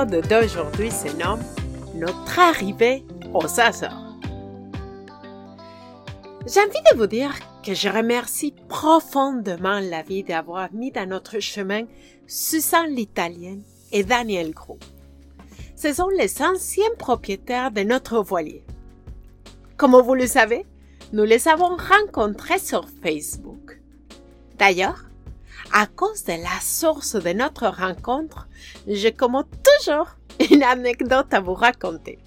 L'épisode d'aujourd'hui se nomme Notre arrivée aux Açores. J'ai envie de vous dire que je remercie profondément la vie d'avoir mis dans notre chemin Susan l'Italienne et Daniel Gros. Ce sont les anciens propriétaires de notre voilier. Comme vous le savez, nous les avons rencontrés sur Facebook. D'ailleurs, à cause de la source de notre rencontre, j'ai comme toujours une anecdote à vous raconter.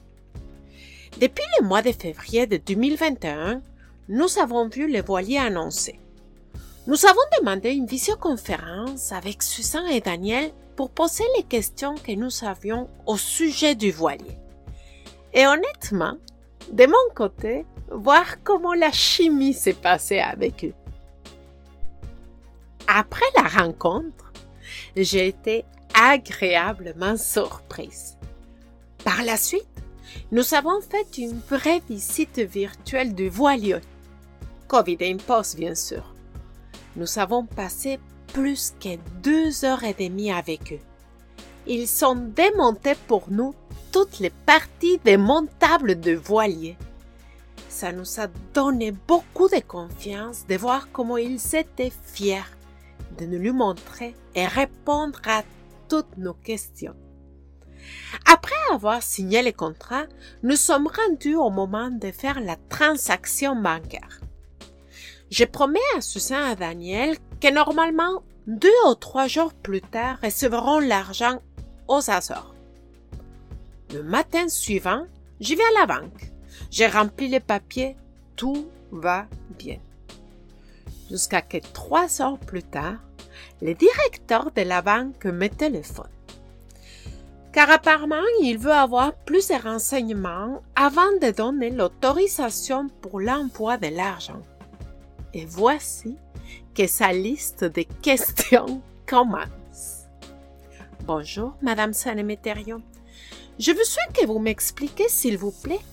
Depuis le mois de février de 2021, nous avons vu le voilier annoncé. Nous avons demandé une visioconférence avec Susan et Daniel pour poser les questions que nous avions au sujet du voilier. Et honnêtement, de mon côté, voir comment la chimie s'est passée avec eux. Après la rencontre, j'ai été agréablement surprise. Par la suite, nous avons fait une vraie visite virtuelle du voilier. Covid impose, bien sûr. Nous avons passé plus que deux heures et demie avec eux. Ils ont démonté pour nous toutes les parties démontables de voilier. Ça nous a donné beaucoup de confiance de voir comment ils étaient fiers de nous lui montrer et répondre à toutes nos questions. Après avoir signé le contrat, nous sommes rendus au moment de faire la transaction bancaire. Je promets à Susan et à Daniel que normalement, deux ou trois jours plus tard, recevront l'argent aux Açores. Le matin suivant, j'y vais à la banque. J'ai rempli les papiers, tout va bien. Jusqu'à que trois heures plus tard, le directeur de la banque me téléphone. Car apparemment, il veut avoir plus de renseignements avant de donner l'autorisation pour l'envoi de l'argent. Et voici que sa liste de questions commence. Bonjour, Madame Sanemeterio. Je veux souhaite que vous m'expliquiez, s'il vous plaît,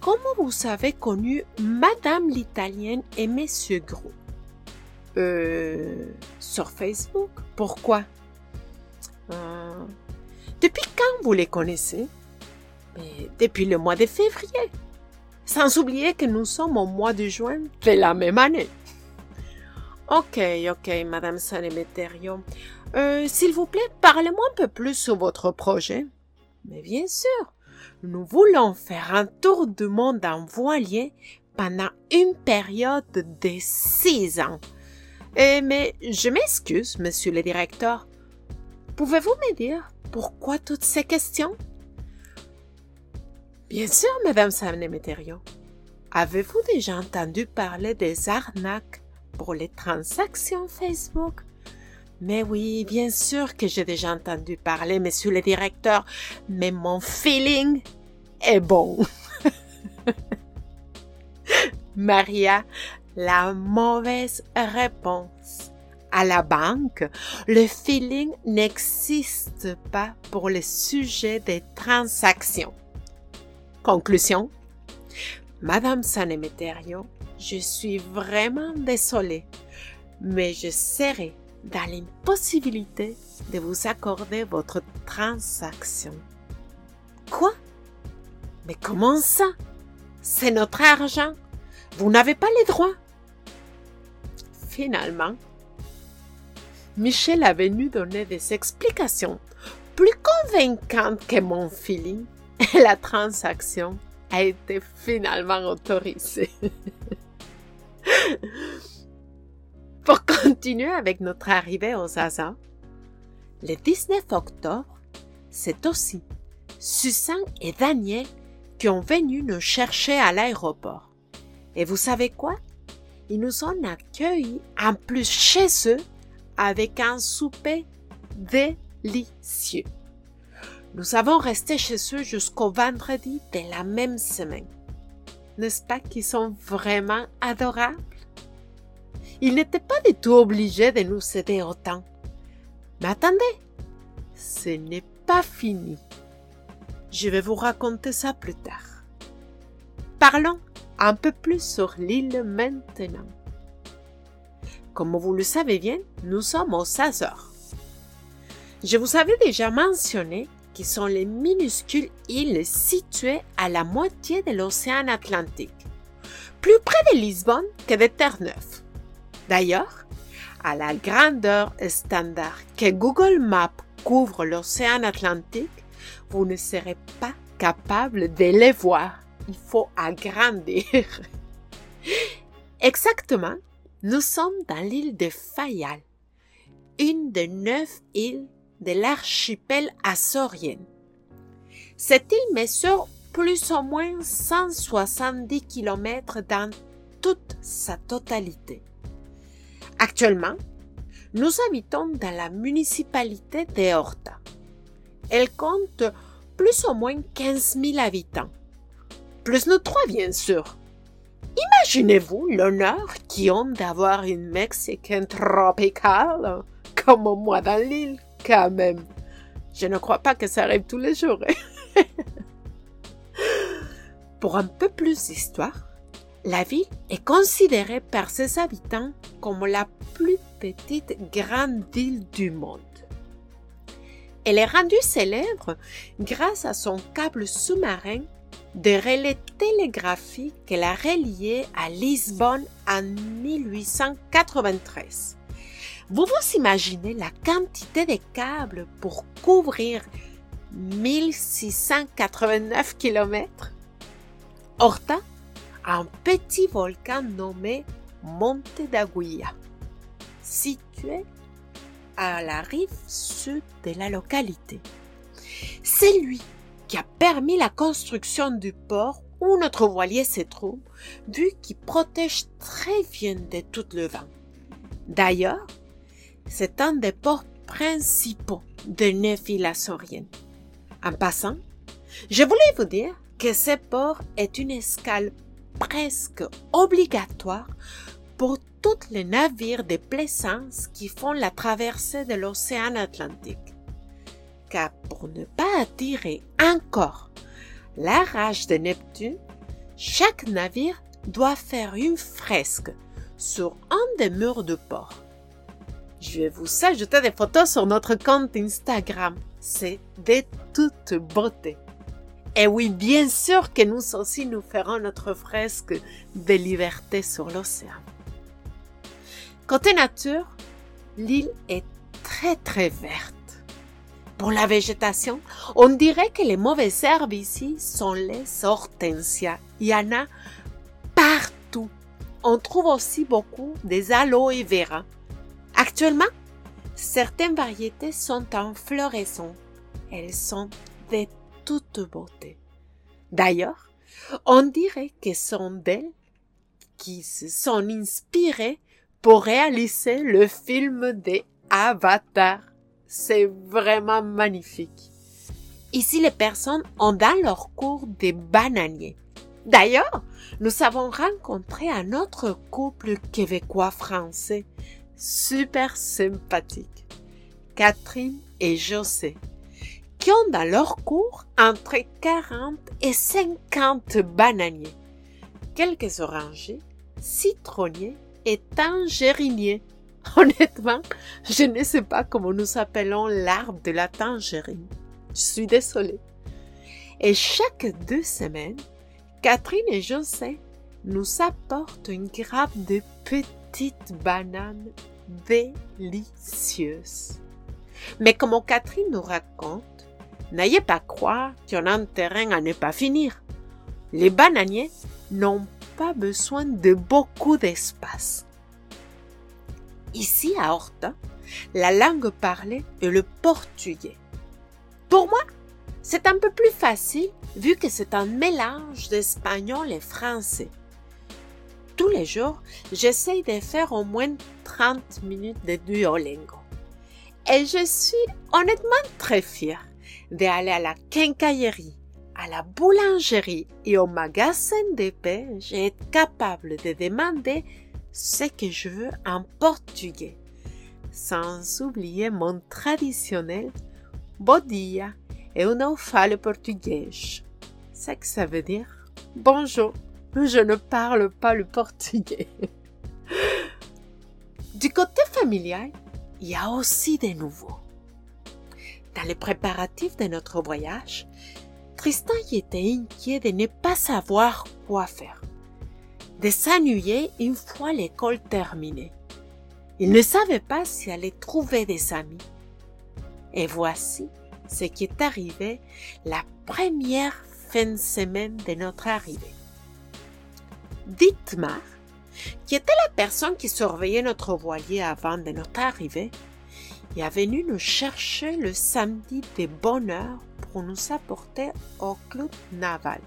comment vous avez connu Madame l'Italienne et Monsieur Gros. Euh, sur Facebook. Pourquoi? Euh, depuis quand vous les connaissez? Mais depuis le mois de février. Sans oublier que nous sommes au mois de juin de la même année. Ok, ok, Madame Sanemeterio. Euh, S'il vous plaît, parlez-moi un peu plus sur votre projet. Mais bien sûr, nous voulons faire un tour du monde en voilier pendant une période de six ans. Eh, mais je m'excuse, monsieur le directeur. Pouvez-vous me dire pourquoi toutes ces questions? Bien sûr, madame Sanemeterio. Avez-vous déjà entendu parler des arnaques pour les transactions Facebook? Mais oui, bien sûr que j'ai déjà entendu parler, monsieur le directeur, mais mon feeling est bon. Maria, la mauvaise réponse. À la banque, le feeling n'existe pas pour le sujet des transactions. Conclusion. Madame Sanemeterio, je suis vraiment désolée, mais je serai dans l'impossibilité de vous accorder votre transaction. Quoi? Mais comment ça? C'est notre argent. Vous n'avez pas les droits. Finalement, Michel a venu donner des explications plus convaincantes que mon feeling et la transaction a été finalement autorisée. Pour continuer avec notre arrivée aux Azas, le 19 octobre, c'est aussi Susan et Daniel qui ont venu nous chercher à l'aéroport. Et vous savez quoi? Ils nous ont accueillis en plus chez eux avec un souper délicieux. Nous avons resté chez eux jusqu'au vendredi de la même semaine. N'est-ce pas qu'ils sont vraiment adorables? Ils n'étaient pas du tout obligés de nous aider autant. Mais attendez, ce n'est pas fini. Je vais vous raconter ça plus tard. Parlons un peu plus sur l'île maintenant. Comme vous le savez bien, nous sommes aux Azores. Je vous avais déjà mentionné qu'ils sont les minuscules îles situées à la moitié de l'océan Atlantique, plus près de Lisbonne que de Terre-Neuve. D'ailleurs, à la grandeur standard que Google Maps couvre l'océan Atlantique, vous ne serez pas capable de les voir. Il faut agrandir. Exactement, nous sommes dans l'île de Fayal, une des neuf îles de l'archipel azorien. Cette île mesure plus ou moins 170 km dans toute sa totalité. Actuellement, nous habitons dans la municipalité de Horta. Elle compte plus ou moins 15 000 habitants. Plus nous trois, bien sûr. Imaginez-vous l'honneur qu'ils ont d'avoir une Mexicaine tropicale comme moi dans l'île, quand même. Je ne crois pas que ça arrive tous les jours. Pour un peu plus d'histoire, la ville est considérée par ses habitants comme la plus petite grande ville du monde. Elle est rendue célèbre grâce à son câble sous-marin de relais télégraphiques qu'elle a relié à Lisbonne en 1893. Vous vous imaginez la quantité de câbles pour couvrir 1689 km Horta un petit volcan nommé Monte d'Aguilla, situé à la rive sud de la localité. C'est lui qui a permis la construction du port où notre voilier se trouve, vu qu'il protège très bien de tout le vent. D'ailleurs, c'est un des ports principaux de Neuf-Îles En passant, je voulais vous dire que ce port est une escale presque obligatoire pour tous les navires de plaisance qui font la traversée de l'océan Atlantique. Pour ne pas attirer encore la rage de Neptune, chaque navire doit faire une fresque sur un des murs de port. Je vais vous ajouter des photos sur notre compte Instagram. C'est de toute beauté. Et oui, bien sûr que nous aussi nous ferons notre fresque de liberté sur l'océan. Côté nature, l'île est très très verte. Pour la végétation, on dirait que les mauvaises herbes ici sont les hortensias. Il y en a partout. On trouve aussi beaucoup des aloe vera. Actuellement, certaines variétés sont en floraison. Elles sont de toute beauté. D'ailleurs, on dirait que sont d'elles qui se sont inspirées pour réaliser le film des Avatar. C'est vraiment magnifique. Ici, les personnes ont dans leur cours des bananiers? D'ailleurs, nous avons rencontré un autre couple québécois-français super sympathique, Catherine et José qui ont dans leur cours entre 40 et 50 bananiers, quelques orangers, citronniers et tangeriniers. Honnêtement, je ne sais pas comment nous appelons l'arbre de la tangerine. Je suis désolée. Et chaque deux semaines, Catherine et José nous apportent une grappe de petites bananes délicieuses. Mais comme Catherine nous raconte, N'ayez pas croire en a un terrain à ne pas finir. Les bananiers n'ont pas besoin de beaucoup d'espace. Ici à Horta, la langue parlée est le portugais. Pour moi, c'est un peu plus facile vu que c'est un mélange d'espagnol et français. Tous les jours, j'essaye de faire au moins 30 minutes de Duolingo. Et je suis honnêtement très fière d'aller à la quincaillerie, à la boulangerie et au magasin de paix, j'ai été capable de demander ce que je veux en portugais, sans oublier mon traditionnel bom dia eu não falo portugais. C'est que ça veut dire bonjour, je ne parle pas le portugais. Du côté familial, il y a aussi des nouveaux. Dans les préparatifs de notre voyage, Tristan y était inquiet de ne pas savoir quoi faire, de s'ennuyer une fois l'école terminée. Il ne savait pas s'il allait trouver des amis. Et voici ce qui est arrivé la première fin de semaine de notre arrivée. Dietmar, qui était la personne qui surveillait notre voilier avant de notre arrivée, est venu nous chercher le samedi de bonne heure pour nous apporter au club naval,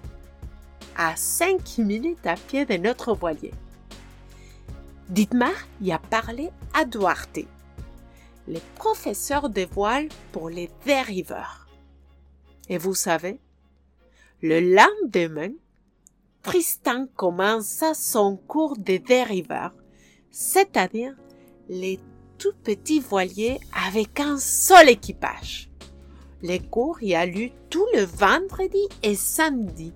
à cinq minutes à pied de notre voilier. Dietmar y a parlé à Duarte, le professeur de voile pour les dériveurs. Et vous savez, le lendemain, Tristan commença son cours de dériveurs, c'est-à-dire les tout petits voiliers avec un seul équipage. Les cours y a lieu tout le vendredi et samedi,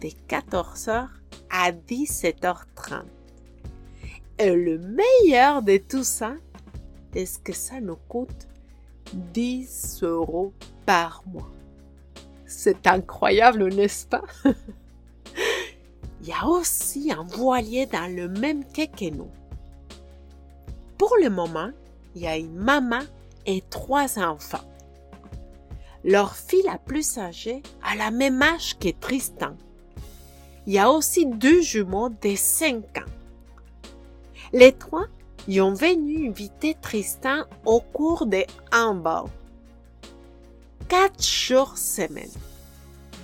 de 14h à 17h30. Et le meilleur de tout ça, est-ce que ça nous coûte 10 euros par mois? C'est incroyable, n'est-ce pas? Il y a aussi un voilier dans le même quai que nous. Pour le moment, il y a une maman et trois enfants. Leur fille la plus âgée a la même âge que Tristan. Il y a aussi deux jumeaux de 5 ans. Les trois y ont venu inviter Tristan au cours de handball. Quatre jours semaine,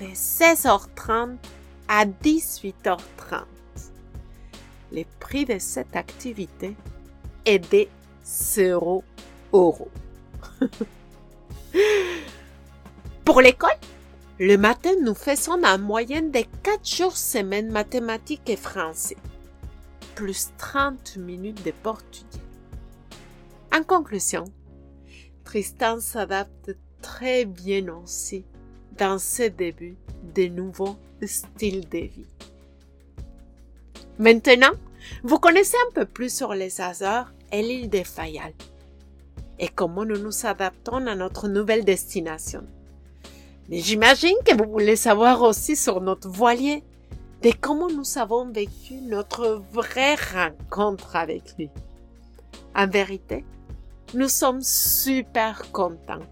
de 16h30 à 18h30. Le prix de cette activité est de 0 euros. Pour l'école, le matin, nous faisons en moyenne de 4 jours semaine mathématiques et français, plus 30 minutes de portugais. En conclusion, Tristan s'adapte très bien aussi dans ce début de nouveaux styles de vie. Maintenant, vous connaissez un peu plus sur les Azores et l'île de Fayal et comment nous nous adaptons à notre nouvelle destination. Mais j'imagine que vous voulez savoir aussi sur notre voilier de comment nous avons vécu notre vraie rencontre avec lui. En vérité, nous sommes super contents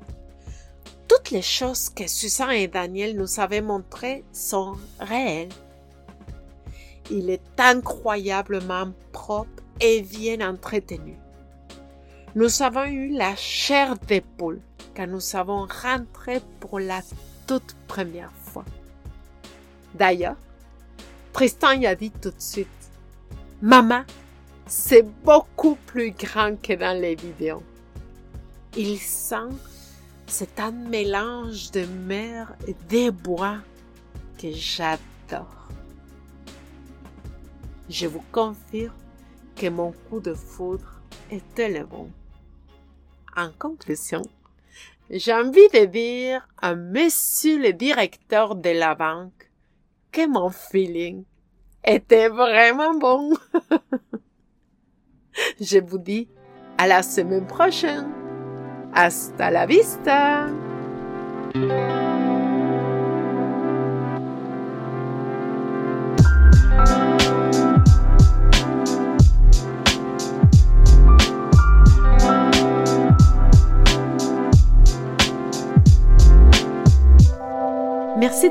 toutes les choses que Susan et Daniel nous avaient montrées sont réelles. Il est incroyablement propre et bien entretenu. Nous avons eu la chair d'épaule quand nous avons rentré pour la toute première fois. D'ailleurs, Tristan y a dit tout de suite, Maman, c'est beaucoup plus grand que dans les vidéos. Il sent c'est un mélange de mer et des bois que j'adore. Je vous confirme que mon coup de foudre était le bon. En conclusion, j'ai envie de dire à monsieur le directeur de la banque que mon feeling était vraiment bon. Je vous dis à la semaine prochaine. Hasta la vista.